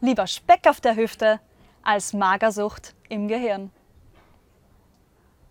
Lieber Speck auf der Hüfte als Magersucht im Gehirn.